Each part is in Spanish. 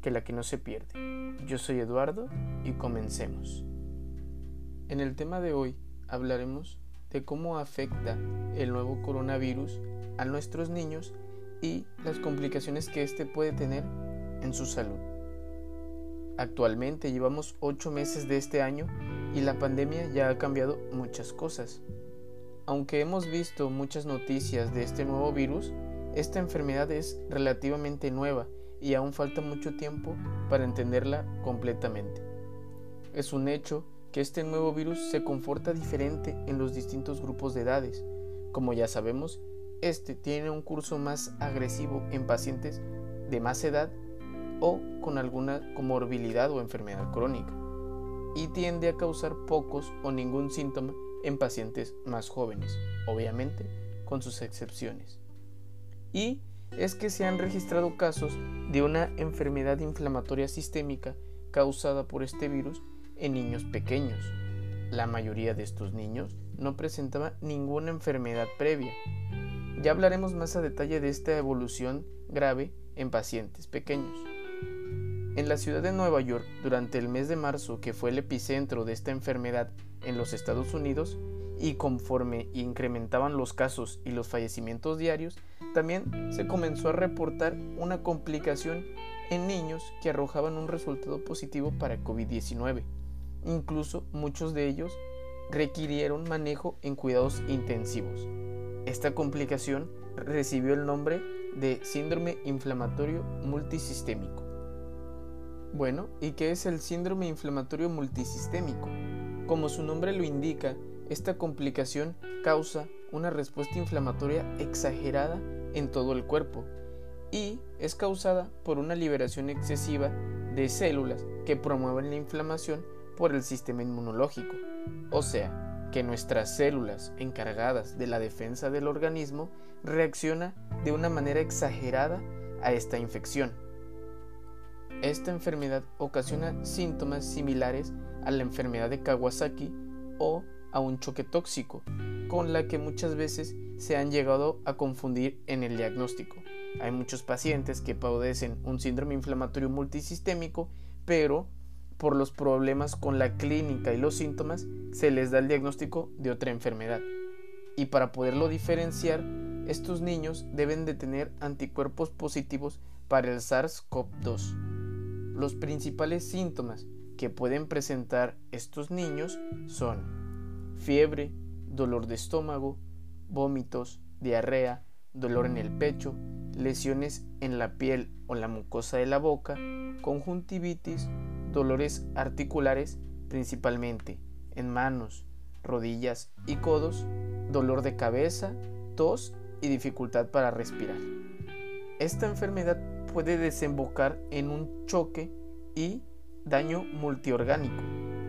que la que no se pierde. Yo soy Eduardo y comencemos. En el tema de hoy hablaremos de cómo afecta el nuevo coronavirus a nuestros niños y las complicaciones que éste puede tener en su salud. Actualmente llevamos ocho meses de este año y la pandemia ya ha cambiado muchas cosas. Aunque hemos visto muchas noticias de este nuevo virus, esta enfermedad es relativamente nueva y aún falta mucho tiempo para entenderla completamente. Es un hecho que este nuevo virus se comporta diferente en los distintos grupos de edades. Como ya sabemos, este tiene un curso más agresivo en pacientes de más edad o con alguna comorbilidad o enfermedad crónica y tiende a causar pocos o ningún síntoma en pacientes más jóvenes, obviamente con sus excepciones. Y es que se han registrado casos de una enfermedad inflamatoria sistémica causada por este virus en niños pequeños. La mayoría de estos niños no presentaba ninguna enfermedad previa. Ya hablaremos más a detalle de esta evolución grave en pacientes pequeños. En la ciudad de Nueva York, durante el mes de marzo, que fue el epicentro de esta enfermedad en los Estados Unidos, y conforme incrementaban los casos y los fallecimientos diarios, también se comenzó a reportar una complicación en niños que arrojaban un resultado positivo para COVID-19. Incluso muchos de ellos requirieron manejo en cuidados intensivos. Esta complicación recibió el nombre de síndrome inflamatorio multisistémico. Bueno, ¿y qué es el síndrome inflamatorio multisistémico? Como su nombre lo indica, esta complicación causa una respuesta inflamatoria exagerada en todo el cuerpo y es causada por una liberación excesiva de células que promueven la inflamación por el sistema inmunológico. O sea, que nuestras células encargadas de la defensa del organismo reacciona de una manera exagerada a esta infección. Esta enfermedad ocasiona síntomas similares a la enfermedad de Kawasaki o a un choque tóxico, con la que muchas veces se han llegado a confundir en el diagnóstico. Hay muchos pacientes que padecen un síndrome inflamatorio multisistémico, pero por los problemas con la clínica y los síntomas se les da el diagnóstico de otra enfermedad. Y para poderlo diferenciar, estos niños deben de tener anticuerpos positivos para el SARS-CoV-2. Los principales síntomas que pueden presentar estos niños son fiebre, dolor de estómago, vómitos, diarrea, dolor en el pecho, lesiones en la piel o la mucosa de la boca, conjuntivitis, dolores articulares principalmente en manos, rodillas y codos, dolor de cabeza, tos y dificultad para respirar. Esta enfermedad puede desembocar en un choque y daño multiorgánico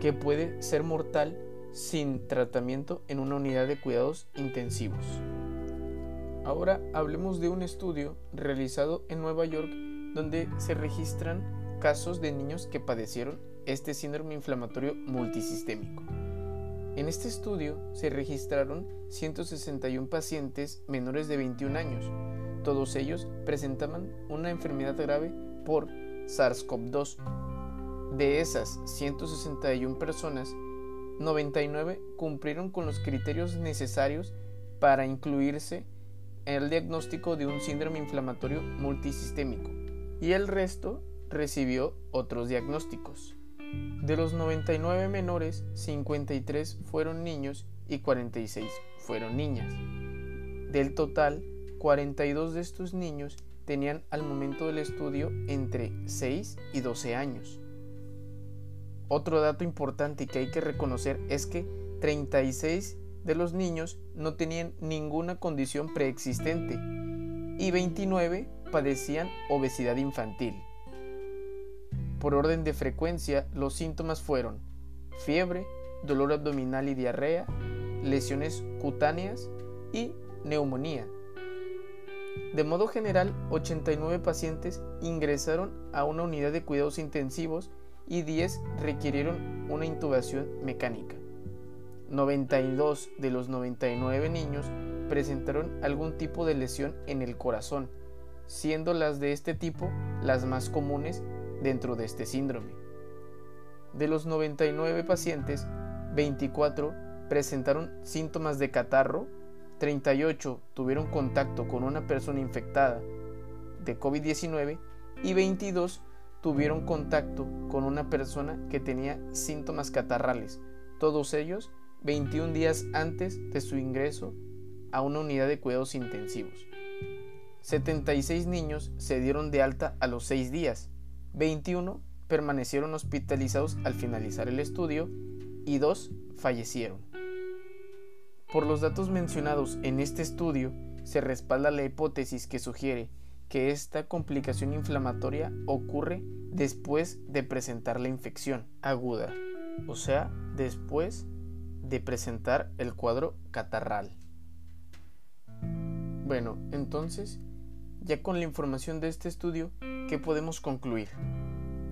que puede ser mortal sin tratamiento en una unidad de cuidados intensivos. Ahora hablemos de un estudio realizado en Nueva York donde se registran casos de niños que padecieron este síndrome inflamatorio multisistémico. En este estudio se registraron 161 pacientes menores de 21 años. Todos ellos presentaban una enfermedad grave por SARS-CoV-2. De esas 161 personas, 99 cumplieron con los criterios necesarios para incluirse en el diagnóstico de un síndrome inflamatorio multisistémico y el resto recibió otros diagnósticos. De los 99 menores, 53 fueron niños y 46 fueron niñas. Del total, 42 de estos niños tenían al momento del estudio entre 6 y 12 años. Otro dato importante que hay que reconocer es que 36 de los niños no tenían ninguna condición preexistente y 29 padecían obesidad infantil. Por orden de frecuencia, los síntomas fueron fiebre, dolor abdominal y diarrea, lesiones cutáneas y neumonía. De modo general, 89 pacientes ingresaron a una unidad de cuidados intensivos y 10 requirieron una intubación mecánica. 92 de los 99 niños presentaron algún tipo de lesión en el corazón, siendo las de este tipo las más comunes dentro de este síndrome. De los 99 pacientes, 24 presentaron síntomas de catarro, 38 tuvieron contacto con una persona infectada de COVID-19 y 22 tuvieron contacto con una persona que tenía síntomas catarrales, todos ellos 21 días antes de su ingreso a una unidad de cuidados intensivos. 76 niños se dieron de alta a los 6 días, 21 permanecieron hospitalizados al finalizar el estudio y 2 fallecieron. Por los datos mencionados en este estudio, se respalda la hipótesis que sugiere que esta complicación inflamatoria ocurre después de presentar la infección aguda, o sea, después de presentar el cuadro catarral. Bueno, entonces, ya con la información de este estudio, ¿qué podemos concluir?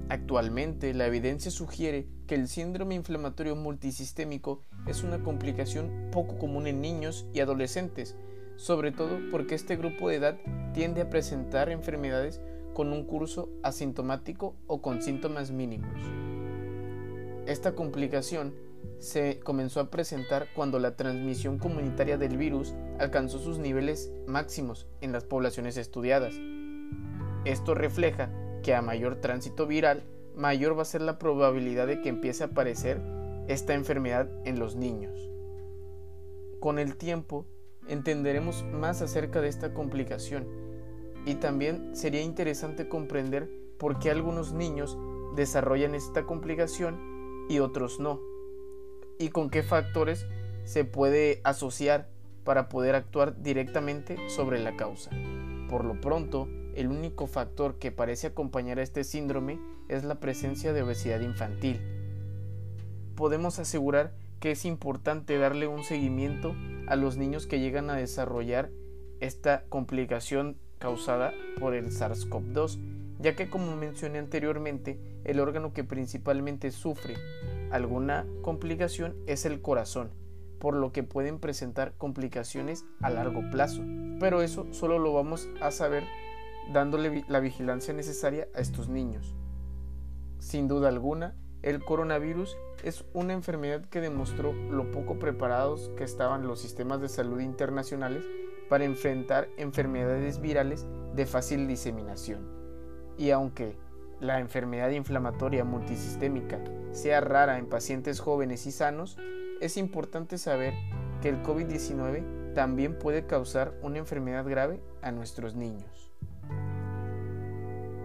Actualmente, la evidencia sugiere que el síndrome inflamatorio multisistémico es una complicación poco común en niños y adolescentes, sobre todo porque este grupo de edad tiende a presentar enfermedades con un curso asintomático o con síntomas mínimos. Esta complicación se comenzó a presentar cuando la transmisión comunitaria del virus alcanzó sus niveles máximos en las poblaciones estudiadas. Esto refleja que a mayor tránsito viral, mayor va a ser la probabilidad de que empiece a aparecer esta enfermedad en los niños. Con el tiempo, entenderemos más acerca de esta complicación y también sería interesante comprender por qué algunos niños desarrollan esta complicación y otros no y con qué factores se puede asociar para poder actuar directamente sobre la causa. Por lo pronto, el único factor que parece acompañar a este síndrome es la presencia de obesidad infantil. Podemos asegurar que es importante darle un seguimiento a los niños que llegan a desarrollar esta complicación causada por el SARS-CoV-2, ya que como mencioné anteriormente, el órgano que principalmente sufre alguna complicación es el corazón, por lo que pueden presentar complicaciones a largo plazo. Pero eso solo lo vamos a saber dándole la vigilancia necesaria a estos niños. Sin duda alguna, el coronavirus es una enfermedad que demostró lo poco preparados que estaban los sistemas de salud internacionales para enfrentar enfermedades virales de fácil diseminación. Y aunque la enfermedad inflamatoria multisistémica sea rara en pacientes jóvenes y sanos, es importante saber que el COVID-19 también puede causar una enfermedad grave a nuestros niños.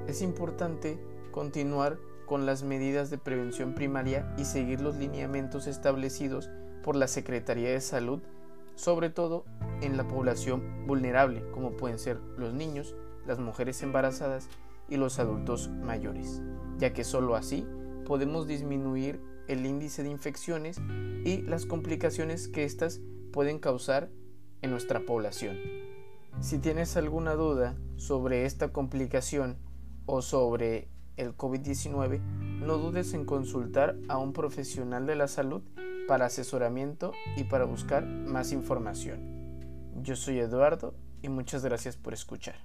Es importante continuar con las medidas de prevención primaria y seguir los lineamientos establecidos por la Secretaría de Salud, sobre todo en la población vulnerable, como pueden ser los niños, las mujeres embarazadas y los adultos mayores, ya que sólo así podemos disminuir el índice de infecciones y las complicaciones que éstas pueden causar en nuestra población. Si tienes alguna duda sobre esta complicación o sobre el COVID-19, no dudes en consultar a un profesional de la salud para asesoramiento y para buscar más información. Yo soy Eduardo y muchas gracias por escuchar.